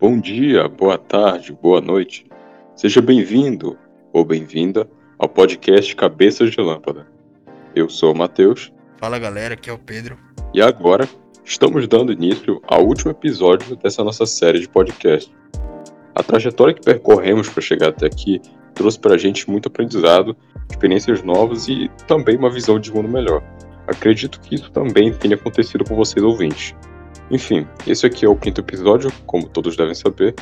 Bom dia, boa tarde, boa noite. Seja bem-vindo ou bem-vinda ao podcast Cabeças de Lâmpada. Eu sou o Matheus. Fala galera, aqui é o Pedro. E agora estamos dando início ao último episódio dessa nossa série de podcast. A trajetória que percorremos para chegar até aqui trouxe para a gente muito aprendizado, experiências novas e também uma visão de mundo melhor. Acredito que isso também tenha acontecido com vocês ouvintes. Enfim, esse aqui é o quinto episódio, como todos devem saber,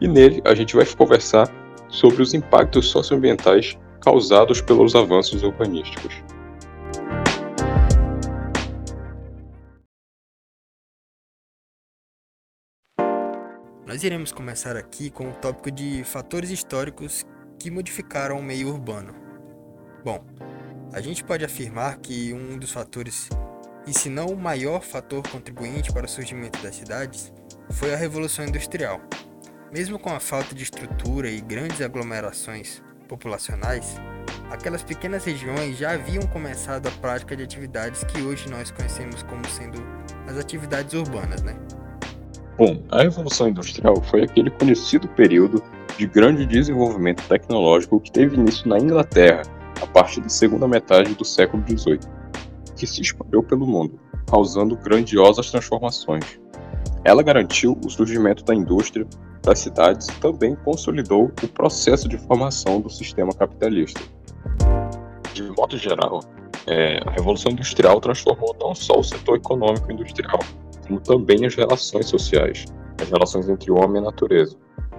e nele a gente vai conversar sobre os impactos socioambientais causados pelos avanços urbanísticos. Nós iremos começar aqui com o tópico de fatores históricos que modificaram o meio urbano. Bom, a gente pode afirmar que um dos fatores e se não o maior fator contribuinte para o surgimento das cidades, foi a Revolução Industrial. Mesmo com a falta de estrutura e grandes aglomerações populacionais, aquelas pequenas regiões já haviam começado a prática de atividades que hoje nós conhecemos como sendo as atividades urbanas, né? Bom, a Revolução Industrial foi aquele conhecido período de grande desenvolvimento tecnológico que teve início na Inglaterra a partir da segunda metade do século XVIII que se espalhou pelo mundo, causando grandiosas transformações. Ela garantiu o surgimento da indústria, das cidades e também consolidou o processo de formação do sistema capitalista. De modo geral, é, a Revolução Industrial transformou não só o setor econômico industrial, como também as relações sociais, as relações entre o homem e a natureza,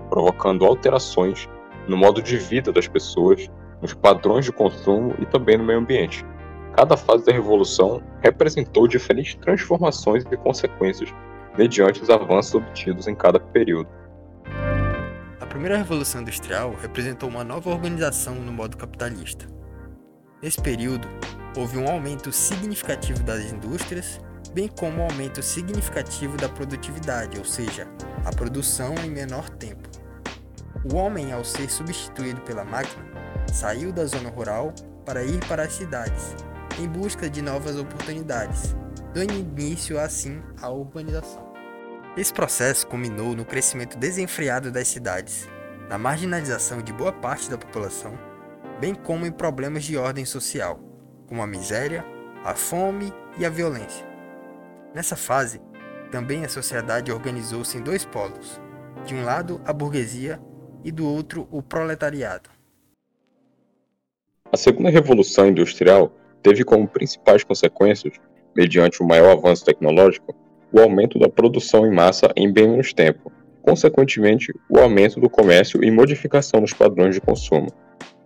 provocando alterações no modo de vida das pessoas, nos padrões de consumo e também no meio ambiente. Cada fase da revolução representou diferentes transformações e consequências mediante os avanços obtidos em cada período. A primeira revolução industrial representou uma nova organização no modo capitalista. Nesse período, houve um aumento significativo das indústrias, bem como um aumento significativo da produtividade, ou seja, a produção em menor tempo. O homem, ao ser substituído pela máquina, saiu da zona rural para ir para as cidades, em busca de novas oportunidades, dando início assim à urbanização. Esse processo culminou no crescimento desenfreado das cidades, na marginalização de boa parte da população, bem como em problemas de ordem social, como a miséria, a fome e a violência. Nessa fase, também a sociedade organizou-se em dois polos: de um lado a burguesia e do outro o proletariado. A segunda revolução industrial teve como principais consequências, mediante o maior avanço tecnológico, o aumento da produção em massa em bem menos tempo, consequentemente, o aumento do comércio e modificação dos padrões de consumo.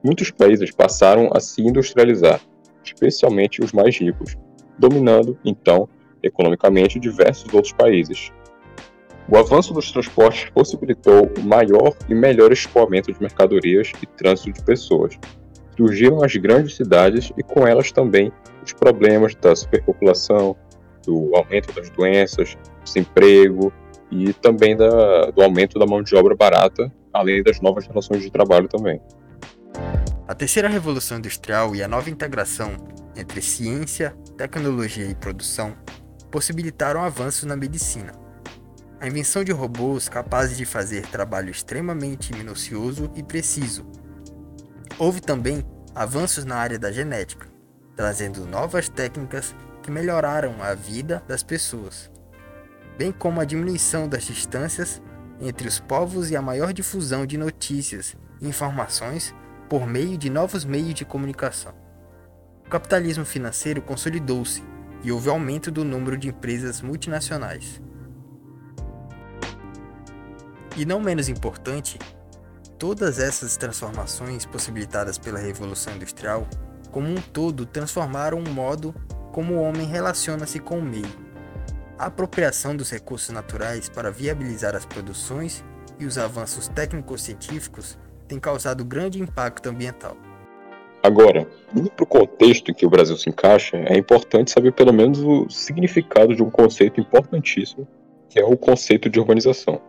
Muitos países passaram a se industrializar, especialmente os mais ricos, dominando, então, economicamente diversos outros países. O avanço dos transportes possibilitou o maior e melhor escoamento de mercadorias e trânsito de pessoas, surgiram as grandes cidades e com elas também os problemas da superpopulação, do aumento das doenças, do desemprego e também da, do aumento da mão de obra barata, além das novas relações de trabalho também. A terceira revolução industrial e a nova integração entre ciência, tecnologia e produção possibilitaram avanços na medicina. A invenção de robôs capazes de fazer trabalho extremamente minucioso e preciso, Houve também avanços na área da genética, trazendo novas técnicas que melhoraram a vida das pessoas, bem como a diminuição das distâncias entre os povos e a maior difusão de notícias e informações por meio de novos meios de comunicação. O capitalismo financeiro consolidou-se e houve aumento do número de empresas multinacionais. E não menos importante, Todas essas transformações possibilitadas pela Revolução Industrial, como um todo, transformaram o modo como o homem relaciona-se com o meio. A apropriação dos recursos naturais para viabilizar as produções e os avanços técnico-científicos têm causado grande impacto ambiental. Agora, indo para o contexto em que o Brasil se encaixa, é importante saber pelo menos o significado de um conceito importantíssimo, que é o conceito de urbanização.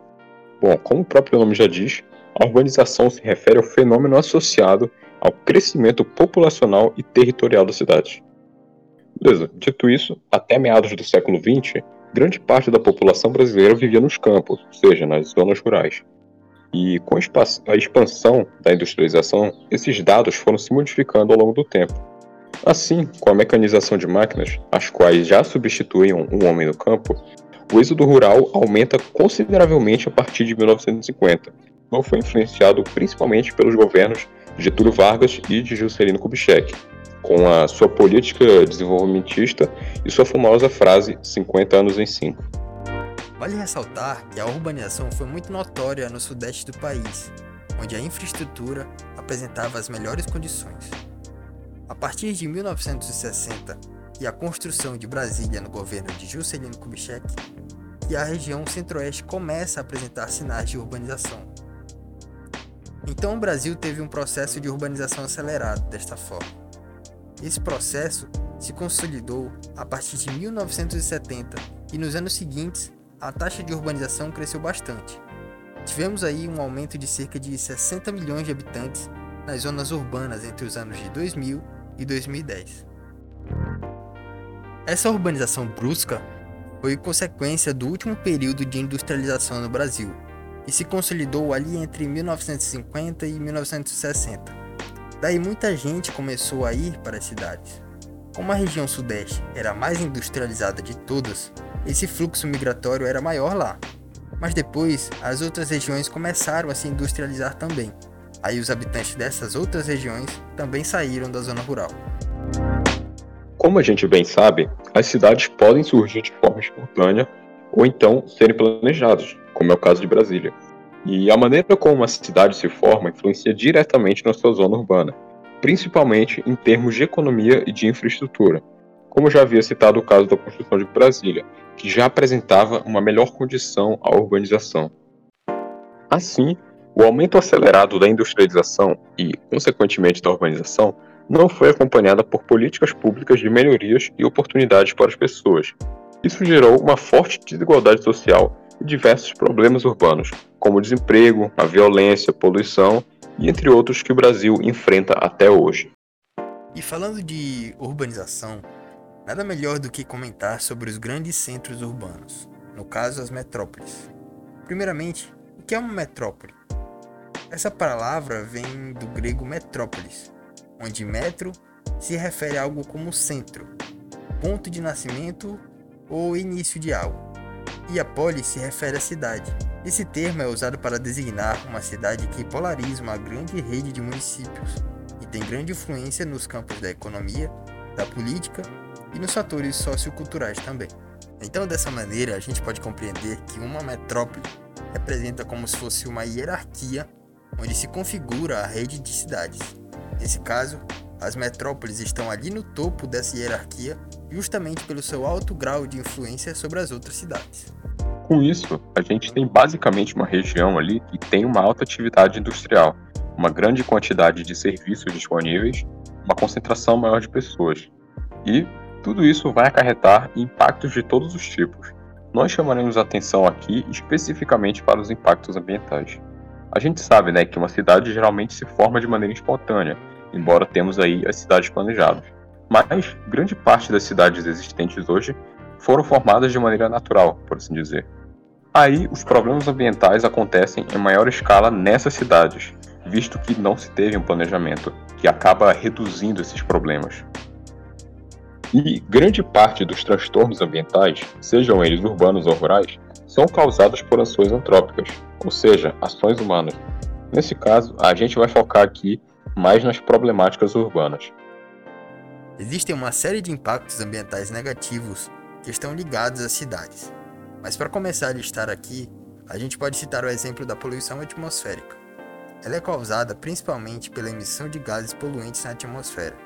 Bom, como o próprio nome já diz, a urbanização se refere ao fenômeno associado ao crescimento populacional e territorial da cidade. Beleza, dito isso, até meados do século XX, grande parte da população brasileira vivia nos campos, ou seja, nas zonas rurais. E com a expansão da industrialização, esses dados foram se modificando ao longo do tempo. Assim, com a mecanização de máquinas, as quais já substituíam um homem no campo, o êxodo rural aumenta consideravelmente a partir de 1950, não foi influenciado principalmente pelos governos de Getúlio Vargas e de Juscelino Kubitschek, com a sua política desenvolvimentista e sua famosa frase 50 anos em 5. Vale ressaltar que a urbanização foi muito notória no sudeste do país, onde a infraestrutura apresentava as melhores condições. A partir de 1960 e a construção de Brasília no governo de Juscelino Kubitschek, e a região centro-oeste começa a apresentar sinais de urbanização. Então o Brasil teve um processo de urbanização acelerado desta forma. Esse processo se consolidou a partir de 1970 e nos anos seguintes a taxa de urbanização cresceu bastante. Tivemos aí um aumento de cerca de 60 milhões de habitantes nas zonas urbanas entre os anos de 2000 e 2010. Essa urbanização brusca foi consequência do último período de industrialização no Brasil, que se consolidou ali entre 1950 e 1960. Daí muita gente começou a ir para as cidades. Como a região sudeste era a mais industrializada de todas, esse fluxo migratório era maior lá. Mas depois, as outras regiões começaram a se industrializar também. Aí os habitantes dessas outras regiões também saíram da zona rural. Como a gente bem sabe, as cidades podem surgir de forma espontânea ou então serem planejadas, como é o caso de Brasília. E a maneira como uma cidade se forma influencia diretamente na sua zona urbana, principalmente em termos de economia e de infraestrutura. Como já havia citado o caso da construção de Brasília, que já apresentava uma melhor condição à urbanização. Assim, o aumento acelerado da industrialização e, consequentemente, da urbanização não foi acompanhada por políticas públicas de melhorias e oportunidades para as pessoas. Isso gerou uma forte desigualdade social e diversos problemas urbanos, como desemprego, a violência, poluição e entre outros que o Brasil enfrenta até hoje. E falando de urbanização, Nada melhor do que comentar sobre os grandes centros urbanos, no caso as metrópoles. Primeiramente, o que é uma metrópole? Essa palavra vem do grego metrópolis, onde metro se refere a algo como centro, ponto de nascimento ou início de algo, e a polis se refere à cidade. Esse termo é usado para designar uma cidade que polariza uma grande rede de municípios e tem grande influência nos campos da economia, da política e nos fatores socioculturais também. Então, dessa maneira, a gente pode compreender que uma metrópole representa como se fosse uma hierarquia onde se configura a rede de cidades. Nesse caso, as metrópoles estão ali no topo dessa hierarquia justamente pelo seu alto grau de influência sobre as outras cidades. Com isso, a gente tem basicamente uma região ali que tem uma alta atividade industrial, uma grande quantidade de serviços disponíveis, uma concentração maior de pessoas. E tudo isso vai acarretar impactos de todos os tipos. Nós chamaremos atenção aqui especificamente para os impactos ambientais. A gente sabe né, que uma cidade geralmente se forma de maneira espontânea, embora temos aí as cidades planejadas. Mas grande parte das cidades existentes hoje foram formadas de maneira natural, por assim dizer. Aí os problemas ambientais acontecem em maior escala nessas cidades, visto que não se teve um planejamento, que acaba reduzindo esses problemas. E grande parte dos transtornos ambientais, sejam eles urbanos ou rurais, são causados por ações antrópicas, ou seja, ações humanas. Nesse caso, a gente vai focar aqui mais nas problemáticas urbanas. Existem uma série de impactos ambientais negativos que estão ligados às cidades. Mas para começar a listar aqui, a gente pode citar o exemplo da poluição atmosférica. Ela é causada principalmente pela emissão de gases poluentes na atmosfera,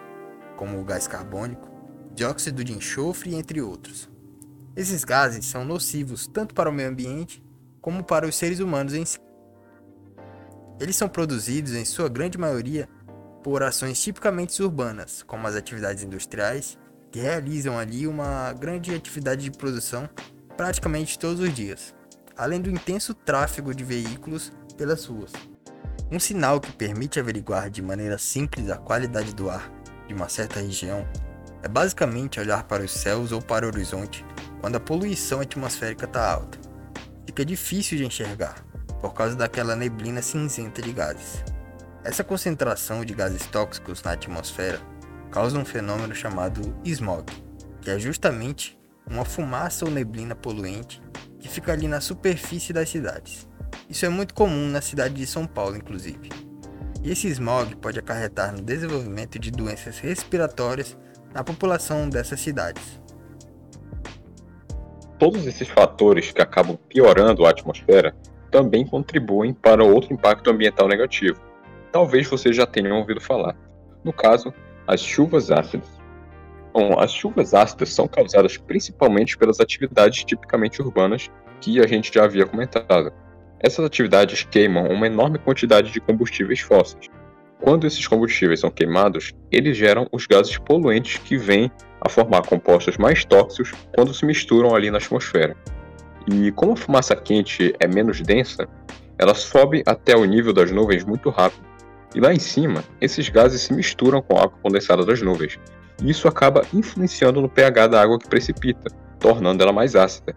como o gás carbônico, dióxido de enxofre, entre outros. Esses gases são nocivos tanto para o meio ambiente como para os seres humanos em si. Eles são produzidos, em sua grande maioria, por ações tipicamente urbanas, como as atividades industriais, que realizam ali uma grande atividade de produção praticamente todos os dias, além do intenso tráfego de veículos pelas ruas. Um sinal que permite averiguar de maneira simples a qualidade do ar de uma certa região é basicamente olhar para os céus ou para o horizonte quando a poluição atmosférica está alta. Fica difícil de enxergar, por causa daquela neblina cinzenta de gases. Essa concentração de gases tóxicos na atmosfera causa um fenômeno chamado smog, que é justamente uma fumaça ou neblina poluente que fica ali na superfície das cidades. Isso é muito comum na cidade de São Paulo, inclusive. E esse smog pode acarretar no desenvolvimento de doenças respiratórias na população dessas cidades. Todos esses fatores que acabam piorando a atmosfera também contribuem para outro impacto ambiental negativo. Talvez você já tenha ouvido falar. No caso, as chuvas ácidas. Bom, as chuvas ácidas são causadas principalmente pelas atividades tipicamente urbanas que a gente já havia comentado. Essas atividades queimam uma enorme quantidade de combustíveis fósseis. Quando esses combustíveis são queimados, eles geram os gases poluentes que vêm a formar compostos mais tóxicos quando se misturam ali na atmosfera. E como a fumaça quente é menos densa, ela sobe até o nível das nuvens muito rápido. E lá em cima, esses gases se misturam com a água condensada das nuvens. Isso acaba influenciando no pH da água que precipita, tornando ela mais ácida.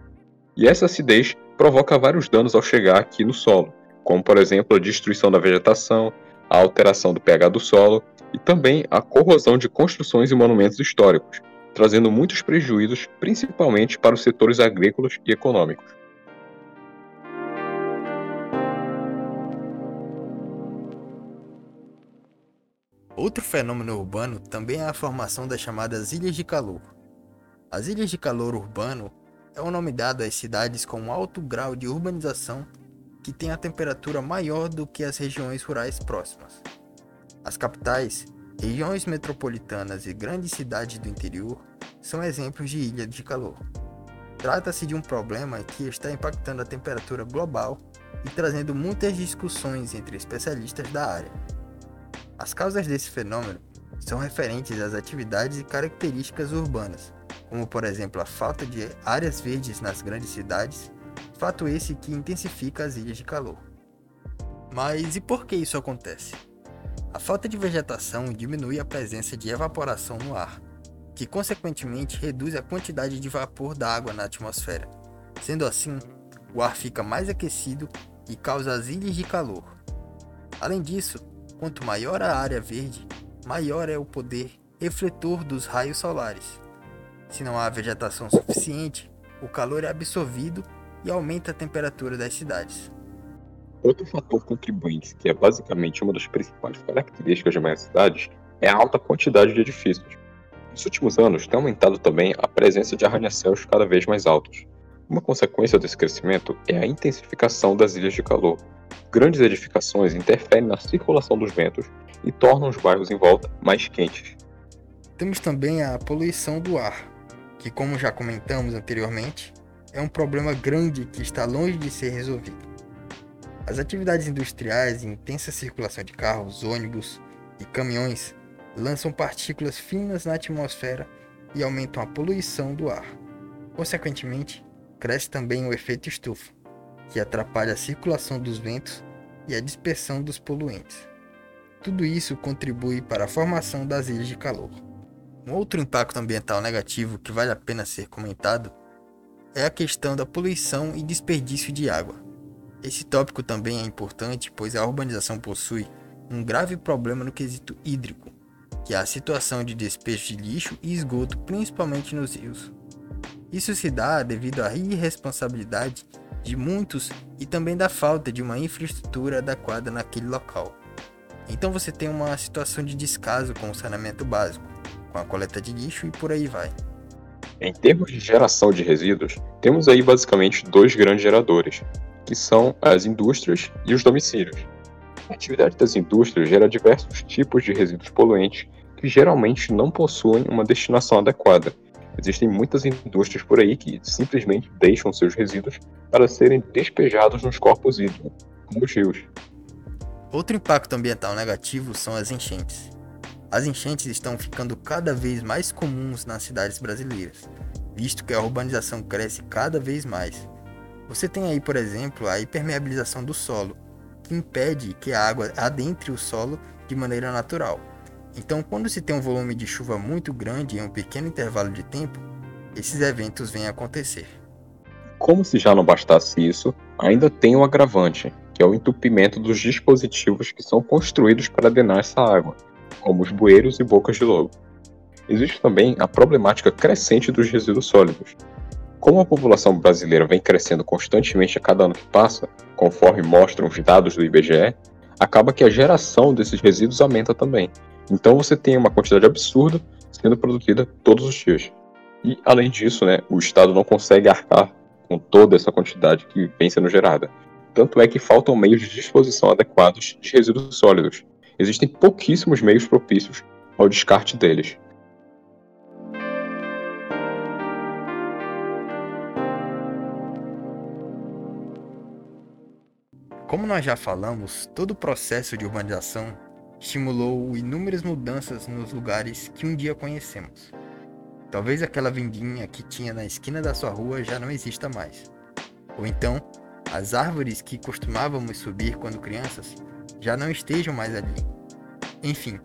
E essa acidez provoca vários danos ao chegar aqui no solo, como por exemplo a destruição da vegetação, a alteração do pH do solo e também a corrosão de construções e monumentos históricos, trazendo muitos prejuízos, principalmente para os setores agrícolas e econômicos. Outro fenômeno urbano também é a formação das chamadas ilhas de calor. As ilhas de calor urbano é o nome dado às cidades com alto grau de urbanização que têm a temperatura maior do que as regiões rurais próximas. As capitais, regiões metropolitanas e grandes cidades do interior são exemplos de ilha de calor. Trata-se de um problema que está impactando a temperatura global e trazendo muitas discussões entre especialistas da área. As causas desse fenômeno são referentes às atividades e características urbanas, como por exemplo a falta de áreas verdes nas grandes cidades, fato esse que intensifica as ilhas de calor. Mas e por que isso acontece? A falta de vegetação diminui a presença de evaporação no ar, que consequentemente reduz a quantidade de vapor da água na atmosfera. Sendo assim, o ar fica mais aquecido e causa as ilhas de calor. Além disso, quanto maior a área verde, maior é o poder refletor dos raios solares, se não há vegetação suficiente, o calor é absorvido e aumenta a temperatura das cidades. Outro fator contribuinte, que é basicamente uma das principais características de maiores cidades, é a alta quantidade de edifícios. Nos últimos anos, tem aumentado também a presença de arranha-céus cada vez mais altos. Uma consequência desse crescimento é a intensificação das ilhas de calor. Grandes edificações interferem na circulação dos ventos e tornam os bairros em volta mais quentes. Temos também a poluição do ar, que, como já comentamos anteriormente, é um problema grande que está longe de ser resolvido. As atividades industriais e intensa circulação de carros, ônibus e caminhões lançam partículas finas na atmosfera e aumentam a poluição do ar. Consequentemente, cresce também o efeito estufa, que atrapalha a circulação dos ventos e a dispersão dos poluentes. Tudo isso contribui para a formação das ilhas de calor. Um outro impacto ambiental negativo que vale a pena ser comentado é a questão da poluição e desperdício de água. Esse tópico também é importante, pois a urbanização possui um grave problema no quesito hídrico, que é a situação de despejo de lixo e esgoto, principalmente nos rios. Isso se dá devido à irresponsabilidade de muitos e também da falta de uma infraestrutura adequada naquele local. Então você tem uma situação de descaso com o saneamento básico, com a coleta de lixo e por aí vai. Em termos de geração de resíduos, temos aí basicamente dois grandes geradores, que são as indústrias e os domicílios. A atividade das indústrias gera diversos tipos de resíduos poluentes que geralmente não possuem uma destinação adequada. Existem muitas indústrias por aí que simplesmente deixam seus resíduos para serem despejados nos corpos hídricos, como os rios. Outro impacto ambiental negativo são as enchentes. As enchentes estão ficando cada vez mais comuns nas cidades brasileiras, visto que a urbanização cresce cada vez mais. Você tem aí, por exemplo, a hipermeabilização do solo, que impede que a água adentre o solo de maneira natural. Então, quando se tem um volume de chuva muito grande em um pequeno intervalo de tempo, esses eventos a acontecer. Como se já não bastasse isso, ainda tem o agravante, que é o entupimento dos dispositivos que são construídos para drenar essa água, como os bueiros e bocas de lobo. Existe também a problemática crescente dos resíduos sólidos. Como a população brasileira vem crescendo constantemente a cada ano que passa, conforme mostram os dados do IBGE, acaba que a geração desses resíduos aumenta também. Então você tem uma quantidade absurda sendo produzida todos os dias. E, além disso, né, o Estado não consegue arcar com toda essa quantidade que vem sendo gerada. Tanto é que faltam meios de disposição adequados de resíduos sólidos. Existem pouquíssimos meios propícios ao descarte deles. Como nós já falamos, todo o processo de urbanização estimulou inúmeras mudanças nos lugares que um dia conhecemos. Talvez aquela vendinha que tinha na esquina da sua rua já não exista mais. Ou então, as árvores que costumávamos subir quando crianças já não estejam mais ali. Enfim,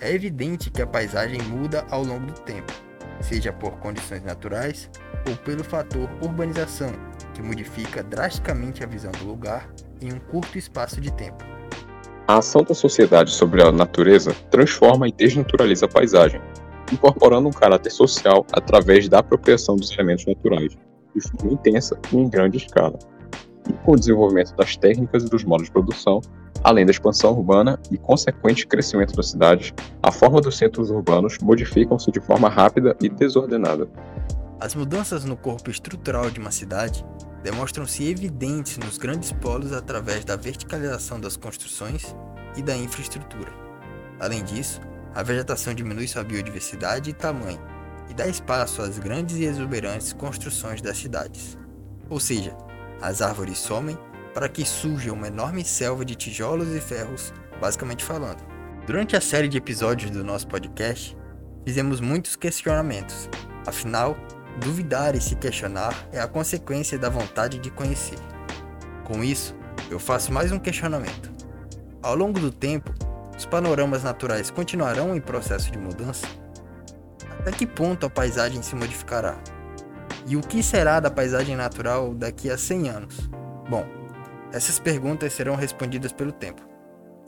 é evidente que a paisagem muda ao longo do tempo, seja por condições naturais ou pelo fator urbanização, que modifica drasticamente a visão do lugar em um curto espaço de tempo. A ação da sociedade sobre a natureza transforma e desnaturaliza a paisagem, incorporando um caráter social através da apropriação dos elementos naturais, de forma intensa e em grande escala. E com o desenvolvimento das técnicas e dos modos de produção, além da expansão urbana e consequente crescimento das cidades, a forma dos centros urbanos modificam-se de forma rápida e desordenada. As mudanças no corpo estrutural de uma cidade demonstram-se evidentes nos grandes polos através da verticalização das construções e da infraestrutura. Além disso, a vegetação diminui sua biodiversidade e tamanho e dá espaço às grandes e exuberantes construções das cidades. Ou seja, as árvores somem para que surja uma enorme selva de tijolos e ferros, basicamente falando. Durante a série de episódios do nosso podcast, fizemos muitos questionamentos. Afinal, Duvidar e se questionar é a consequência da vontade de conhecer. Com isso, eu faço mais um questionamento. Ao longo do tempo, os panoramas naturais continuarão em processo de mudança? Até que ponto a paisagem se modificará? E o que será da paisagem natural daqui a 100 anos? Bom, essas perguntas serão respondidas pelo tempo.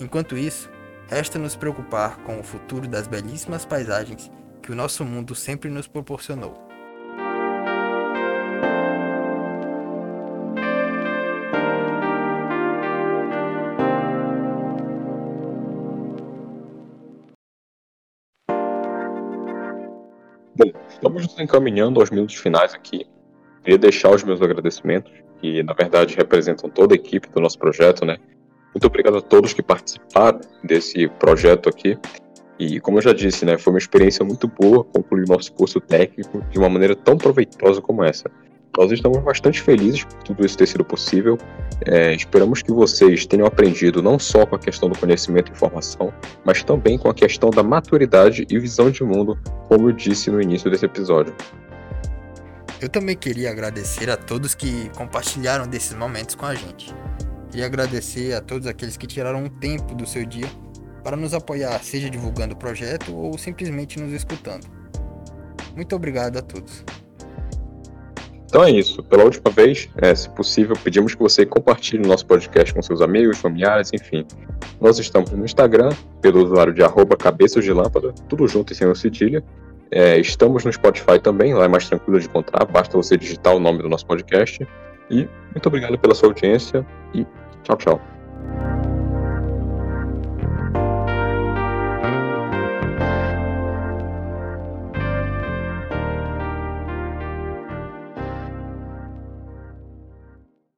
Enquanto isso, resta nos preocupar com o futuro das belíssimas paisagens que o nosso mundo sempre nos proporcionou. Estamos nos encaminhando aos minutos finais aqui. Queria deixar os meus agradecimentos, que na verdade representam toda a equipe do nosso projeto, né? Muito obrigado a todos que participaram desse projeto aqui. E como eu já disse, né, foi uma experiência muito boa concluir nosso curso técnico de uma maneira tão proveitosa como essa. Nós estamos bastante felizes por tudo isso ter sido possível. É, esperamos que vocês tenham aprendido não só com a questão do conhecimento e informação, mas também com a questão da maturidade e visão de mundo, como eu disse no início desse episódio. Eu também queria agradecer a todos que compartilharam desses momentos com a gente. Queria agradecer a todos aqueles que tiraram um tempo do seu dia para nos apoiar, seja divulgando o projeto ou simplesmente nos escutando. Muito obrigado a todos. Então é isso. Pela última vez, é, se possível, pedimos que você compartilhe o nosso podcast com seus amigos, familiares, enfim. Nós estamos no Instagram, pelo usuário de arroba cabeças de lâmpada, tudo junto e sem o cedilha. É, estamos no Spotify também, lá é mais tranquilo de encontrar, basta você digitar o nome do nosso podcast. E muito obrigado pela sua audiência e tchau, tchau.